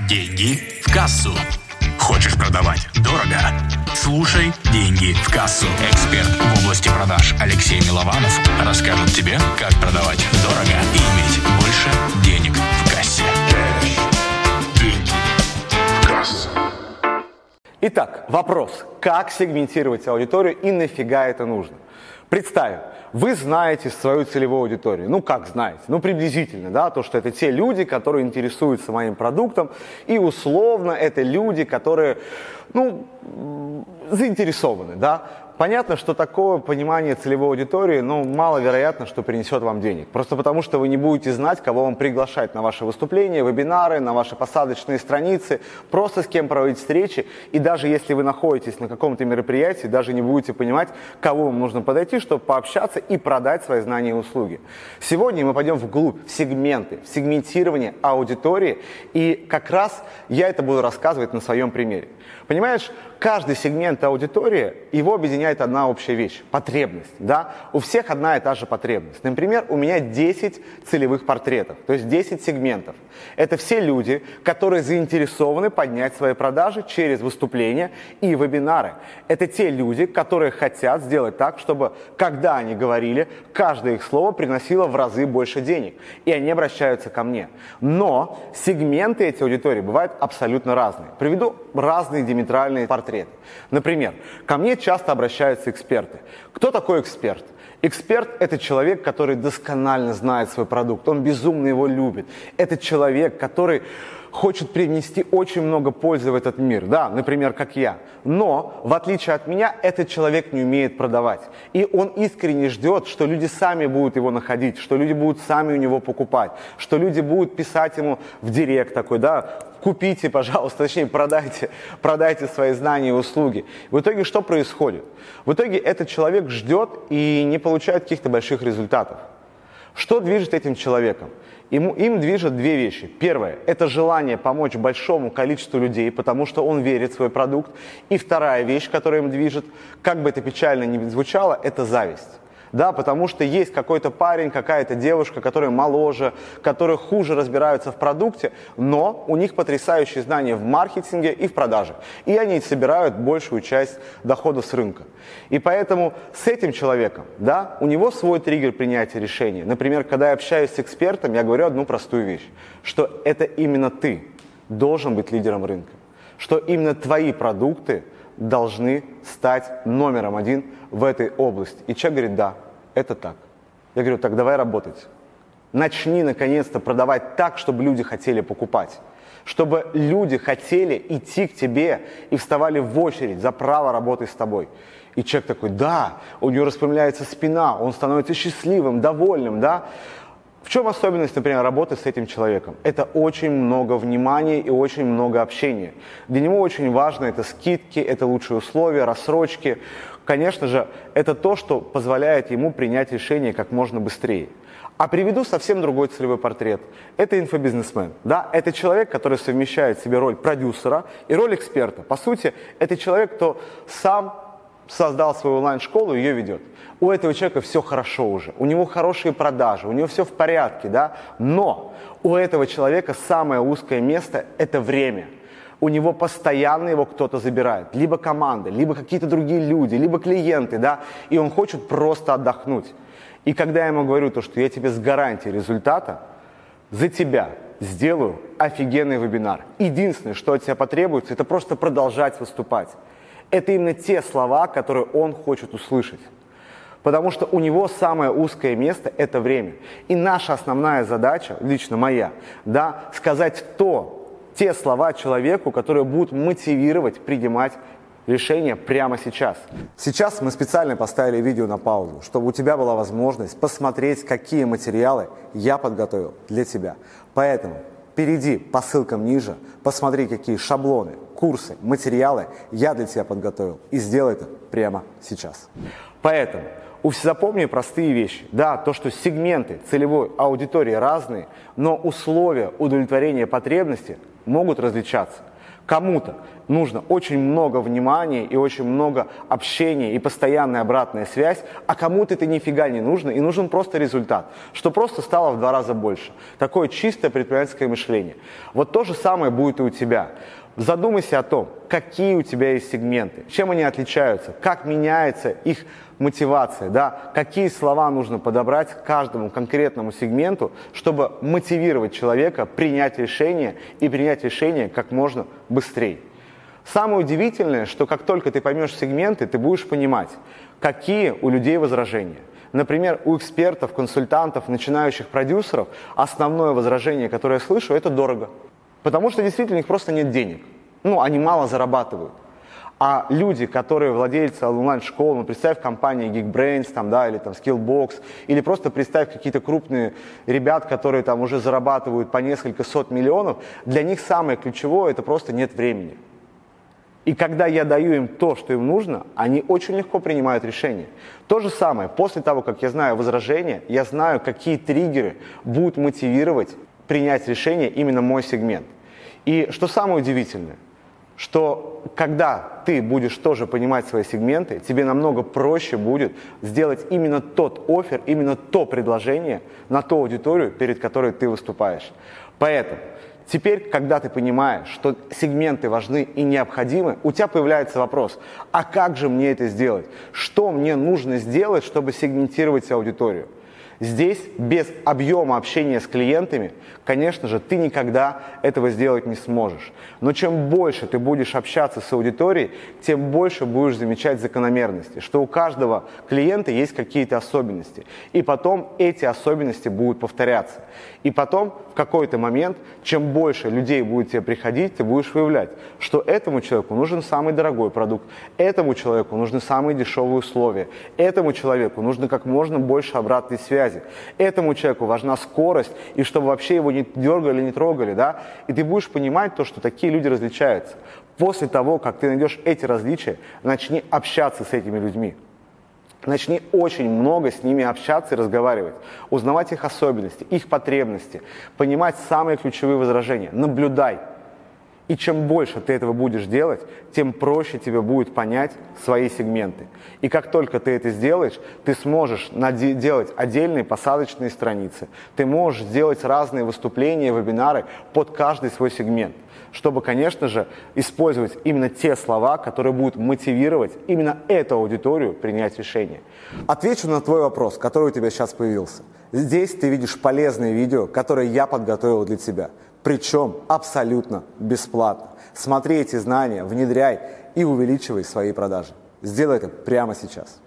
Деньги в кассу. Хочешь продавать дорого? Слушай «Деньги в кассу». Эксперт в области продаж Алексей Милованов расскажет тебе, как продавать дорого и иметь больше денег в кассе. Деньги в кассу. Итак, вопрос. Как сегментировать аудиторию и нафига это нужно? Представим, вы знаете свою целевую аудиторию. Ну, как знаете? Ну, приблизительно, да, то, что это те люди, которые интересуются моим продуктом, и условно это люди, которые, ну, заинтересованы, да. Понятно, что такое понимание целевой аудитории, ну, маловероятно, что принесет вам денег. Просто потому, что вы не будете знать, кого вам приглашать на ваши выступления, вебинары, на ваши посадочные страницы, просто с кем проводить встречи. И даже если вы находитесь на каком-то мероприятии, даже не будете понимать, кого вам нужно подойти, чтобы пообщаться и продать свои знания и услуги. Сегодня мы пойдем вглубь, в сегменты, в сегментирование аудитории. И как раз я это буду рассказывать на своем примере. Понимаешь, каждый сегмент аудитории, его объединяет одна общая вещь – потребность. Да? У всех одна и та же потребность. Например, у меня 10 целевых портретов, то есть 10 сегментов. Это все люди, которые заинтересованы поднять свои продажи через выступления и вебинары. Это те люди, которые хотят сделать так, чтобы, когда они говорили, каждое их слово приносило в разы больше денег. И они обращаются ко мне. Но сегменты этой аудитории бывают абсолютно разные. Приведу разные диаметральные портреты. Например, ко мне часто обращаются эксперты. Кто такой эксперт? Эксперт – это человек, который досконально знает свой продукт, он безумно его любит. Это человек, который хочет привнести очень много пользы в этот мир, да, например, как я. Но, в отличие от меня, этот человек не умеет продавать. И он искренне ждет, что люди сами будут его находить, что люди будут сами у него покупать, что люди будут писать ему в директ такой, да, купите, пожалуйста, точнее, продайте, продайте свои знания и услуги. В итоге что происходит? В итоге этот человек ждет и не получает каких-то больших результатов. Что движет этим человеком? Ему, им движет две вещи. Первое – это желание помочь большому количеству людей, потому что он верит в свой продукт. И вторая вещь, которая им движет, как бы это печально ни звучало, это зависть да, потому что есть какой-то парень, какая-то девушка, которые моложе, которые хуже разбираются в продукте, но у них потрясающие знания в маркетинге и в продаже. И они собирают большую часть дохода с рынка. И поэтому с этим человеком, да, у него свой триггер принятия решения. Например, когда я общаюсь с экспертом, я говорю одну простую вещь, что это именно ты должен быть лидером рынка, что именно твои продукты должны стать номером один в этой области. И человек говорит, да, это так. Я говорю, так давай работать. Начни наконец-то продавать так, чтобы люди хотели покупать. Чтобы люди хотели идти к тебе и вставали в очередь за право работать с тобой. И человек такой, да, у него распрямляется спина, он становится счастливым, довольным, да. В чем особенность, например, работы с этим человеком? Это очень много внимания и очень много общения. Для него очень важно это скидки, это лучшие условия, рассрочки. Конечно же, это то, что позволяет ему принять решение как можно быстрее. А приведу совсем другой целевой портрет. Это инфобизнесмен. Да? Это человек, который совмещает в себе роль продюсера и роль эксперта. По сути, это человек, кто сам создал свою онлайн-школу и ее ведет. У этого человека все хорошо уже, у него хорошие продажи, у него все в порядке, да? но у этого человека самое узкое место – это время. У него постоянно его кто-то забирает, либо команда, либо какие-то другие люди, либо клиенты, да, и он хочет просто отдохнуть. И когда я ему говорю то, что я тебе с гарантией результата, за тебя сделаю офигенный вебинар. Единственное, что от тебя потребуется, это просто продолжать выступать это именно те слова, которые он хочет услышать. Потому что у него самое узкое место – это время. И наша основная задача, лично моя, да, сказать то, те слова человеку, которые будут мотивировать принимать решение прямо сейчас. Сейчас мы специально поставили видео на паузу, чтобы у тебя была возможность посмотреть, какие материалы я подготовил для тебя. Поэтому перейди по ссылкам ниже, посмотри, какие шаблоны, курсы, материалы я для тебя подготовил. И сделай это прямо сейчас. Поэтому запомни простые вещи. Да, то, что сегменты целевой аудитории разные, но условия удовлетворения потребности могут различаться. Кому-то нужно очень много внимания и очень много общения и постоянная обратная связь, а кому-то это нифига не нужно, и нужен просто результат, что просто стало в два раза больше. Такое чистое предпринимательское мышление. Вот то же самое будет и у тебя. Задумайся о том, какие у тебя есть сегменты, чем они отличаются, как меняется их мотивация, да, какие слова нужно подобрать каждому конкретному сегменту, чтобы мотивировать человека принять решение и принять решение как можно быстрее. Самое удивительное, что как только ты поймешь сегменты, ты будешь понимать, какие у людей возражения. Например, у экспертов, консультантов, начинающих продюсеров основное возражение, которое я слышу, это дорого. Потому что действительно у них просто нет денег. Ну, они мало зарабатывают. А люди, которые владельцы онлайн-школ, ну, представь компании Geekbrains, там, да, или там Skillbox, или просто представь какие-то крупные ребят, которые там уже зарабатывают по несколько сот миллионов, для них самое ключевое – это просто нет времени. И когда я даю им то, что им нужно, они очень легко принимают решение. То же самое, после того, как я знаю возражения, я знаю, какие триггеры будут мотивировать принять решение именно мой сегмент. И что самое удивительное, что когда ты будешь тоже понимать свои сегменты, тебе намного проще будет сделать именно тот офер, именно то предложение на ту аудиторию, перед которой ты выступаешь. Поэтому теперь, когда ты понимаешь, что сегменты важны и необходимы, у тебя появляется вопрос, а как же мне это сделать? Что мне нужно сделать, чтобы сегментировать аудиторию? Здесь без объема общения с клиентами, конечно же, ты никогда этого сделать не сможешь. Но чем больше ты будешь общаться с аудиторией, тем больше будешь замечать закономерности, что у каждого клиента есть какие-то особенности. И потом эти особенности будут повторяться. И потом в какой-то момент, чем больше людей будет тебе приходить, ты будешь выявлять, что этому человеку нужен самый дорогой продукт, этому человеку нужны самые дешевые условия, этому человеку нужно как можно больше обратной связи, этому человеку важна скорость, и чтобы вообще его не дергали, не трогали, да, и ты будешь понимать то, что такие люди различаются. После того, как ты найдешь эти различия, начни общаться с этими людьми. Начни очень много с ними общаться и разговаривать, узнавать их особенности, их потребности, понимать самые ключевые возражения, наблюдай. И чем больше ты этого будешь делать, тем проще тебе будет понять свои сегменты. И как только ты это сделаешь, ты сможешь делать отдельные посадочные страницы. Ты можешь сделать разные выступления, вебинары под каждый свой сегмент чтобы, конечно же, использовать именно те слова, которые будут мотивировать именно эту аудиторию принять решение. Отвечу на твой вопрос, который у тебя сейчас появился. Здесь ты видишь полезные видео, которые я подготовил для тебя. Причем абсолютно бесплатно. Смотри эти знания, внедряй и увеличивай свои продажи. Сделай это прямо сейчас.